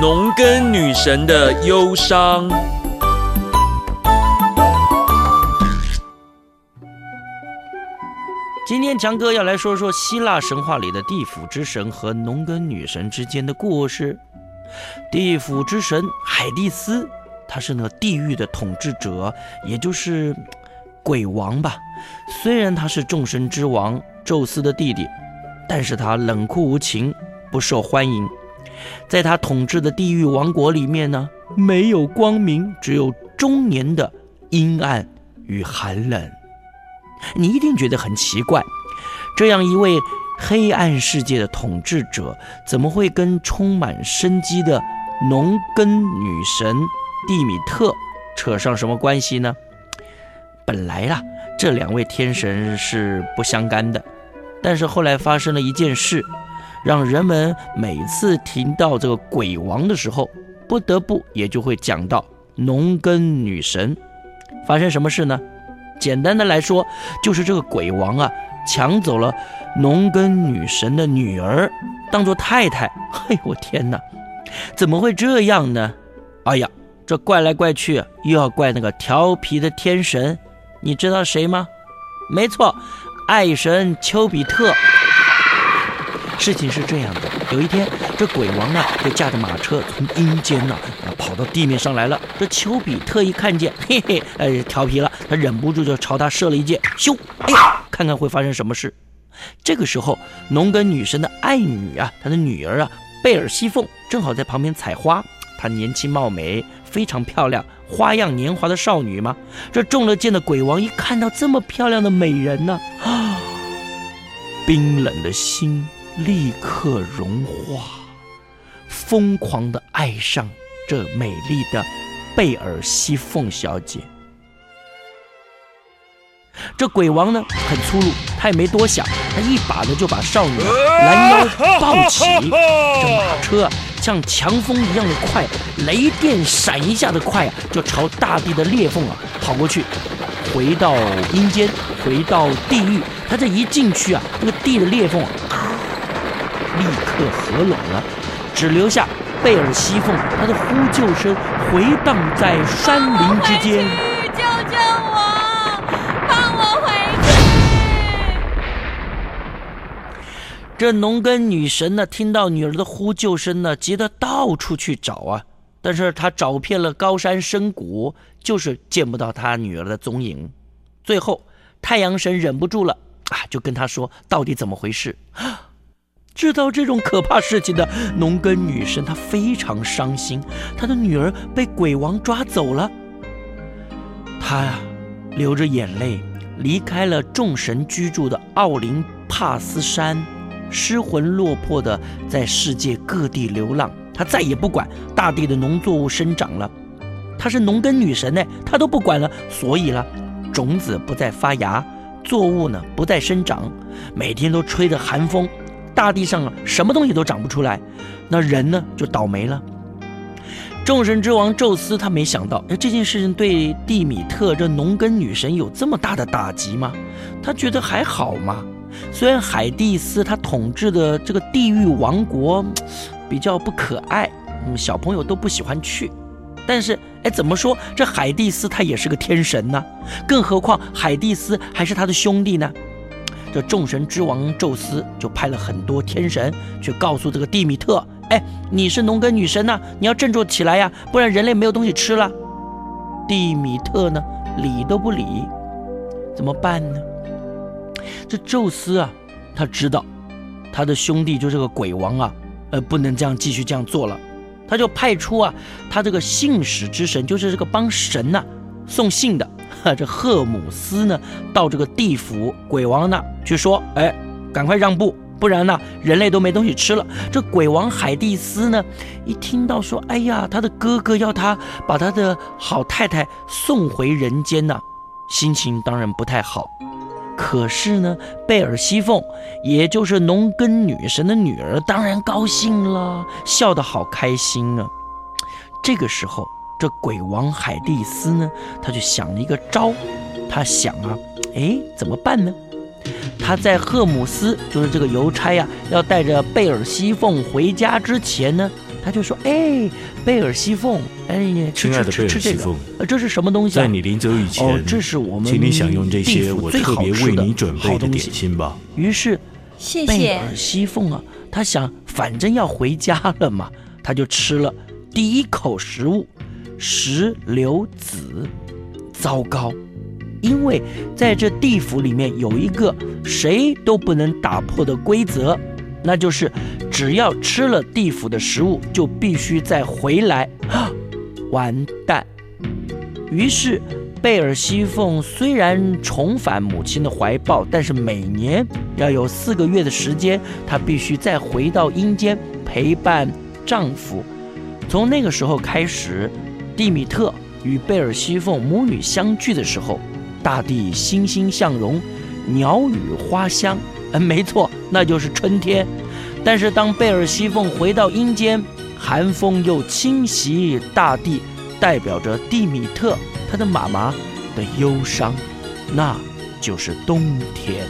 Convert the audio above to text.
农耕女神的忧伤。今天强哥要来说说希腊神话里的地府之神和农耕女神之间的故事。地府之神海蒂斯，他是那个地狱的统治者，也就是鬼王吧。虽然他是众神之王宙斯的弟弟，但是他冷酷无情，不受欢迎。在他统治的地狱王国里面呢，没有光明，只有终年的阴暗与寒冷。你一定觉得很奇怪，这样一位黑暗世界的统治者，怎么会跟充满生机的农耕女神蒂米特扯上什么关系呢？本来啊，这两位天神是不相干的，但是后来发生了一件事，让人们每次听到这个鬼王的时候，不得不也就会讲到农耕女神。发生什么事呢？简单的来说，就是这个鬼王啊，抢走了农耕女神的女儿，当做太太。嘿，我天哪，怎么会这样呢？哎呀，这怪来怪去，又要怪那个调皮的天神，你知道谁吗？没错，爱神丘比特。事情是这样的，有一天，这鬼王啊，就驾着马车从阴间呢，跑到地面上来了。这丘比特一看见，嘿嘿，哎，调皮了，他忍不住就朝他射了一箭，咻，哎呀，看看会发生什么事。这个时候，农耕女神的爱女啊，她的女儿啊，贝尔西凤正好在旁边采花。她年轻貌美，非常漂亮，花样年华的少女嘛。这中了箭的鬼王一看到这么漂亮的美人呢，啊，冰冷的心。立刻融化，疯狂的爱上这美丽的贝尔西凤小姐。这鬼王呢很粗鲁，他也没多想，他一把呢就把少女拦腰抱起，这马车啊像强风一样的快，雷电闪一下的快啊，就朝大地的裂缝啊跑过去，回到阴间，回到地狱。他这一进去啊，这个地的裂缝。立刻合拢了，只留下贝尔西凤，她的呼救声回荡在山林之间。救救我，放我回去！这农耕女神呢，听到女儿的呼救声呢，急得到处去找啊。但是她找遍了高山深谷，就是见不到她女儿的踪影。最后，太阳神忍不住了啊，就跟她说：“到底怎么回事？” 知道这种可怕事情的农耕女神，她非常伤心。她的女儿被鬼王抓走了，她呀，流着眼泪离开了众神居住的奥林帕斯山，失魂落魄的在世界各地流浪。她再也不管大地的农作物生长了，她是农耕女神呢，她都不管了。所以了，种子不再发芽，作物呢不再生长，每天都吹着寒风。大地上啊，什么东西都长不出来，那人呢就倒霉了。众神之王宙斯他没想到，哎，这件事情对蒂米特这农耕女神有这么大的打击吗？他觉得还好嘛。虽然海蒂斯他统治的这个地狱王国比较不可爱，嗯，小朋友都不喜欢去，但是哎，怎么说这海蒂斯他也是个天神呢？更何况海蒂斯还是他的兄弟呢？这众神之王宙斯就派了很多天神去告诉这个蒂米特：“哎，你是农耕女神呐，你要振作起来呀，不然人类没有东西吃了。”蒂米特呢，理都不理，怎么办呢？这宙斯啊，他知道他的兄弟就是个鬼王啊，呃，不能这样继续这样做了，他就派出啊，他这个信使之神，就是这个帮神呐送信的。这赫姆斯呢，到这个地府鬼王那去说：“哎，赶快让步，不然呢，人类都没东西吃了。”这鬼王海蒂斯呢，一听到说：“哎呀，他的哥哥要他把他的好太太送回人间呢，心情当然不太好。可是呢，贝尔西凤，也就是农耕女神的女儿，当然高兴了，笑得好开心啊。这个时候。这鬼王海蒂斯呢，他就想了一个招，他想啊，哎，怎么办呢？他在赫姆斯，就是这个邮差呀，要带着贝尔西凤回家之前呢，他就说：“哎，贝尔西凤，哎，吃吃亲爱的贝尔吃吃这个西凤，呃，这是什么东西啊？在你临走以前，哦，这是我们请你享用这些我特别好为你准备的点好东西心吧。于是谢谢贝尔。西凤啊，他想反正要回家了嘛，他就吃了第一口食物石榴籽。糟糕，因为在这地府里面有一个谁都不能打破的规则，那就是只要吃了地府的食物，就必须再回来。啊，完蛋！于是。贝尔西凤虽然重返母亲的怀抱，但是每年要有四个月的时间，她必须再回到阴间陪伴丈夫。从那个时候开始，蒂米特与贝尔西凤母女相聚的时候，大地欣欣向荣，鸟语花香。嗯，没错，那就是春天。但是当贝尔西凤回到阴间，寒风又侵袭大地，代表着蒂米特。他的妈妈的忧伤，那就是冬天。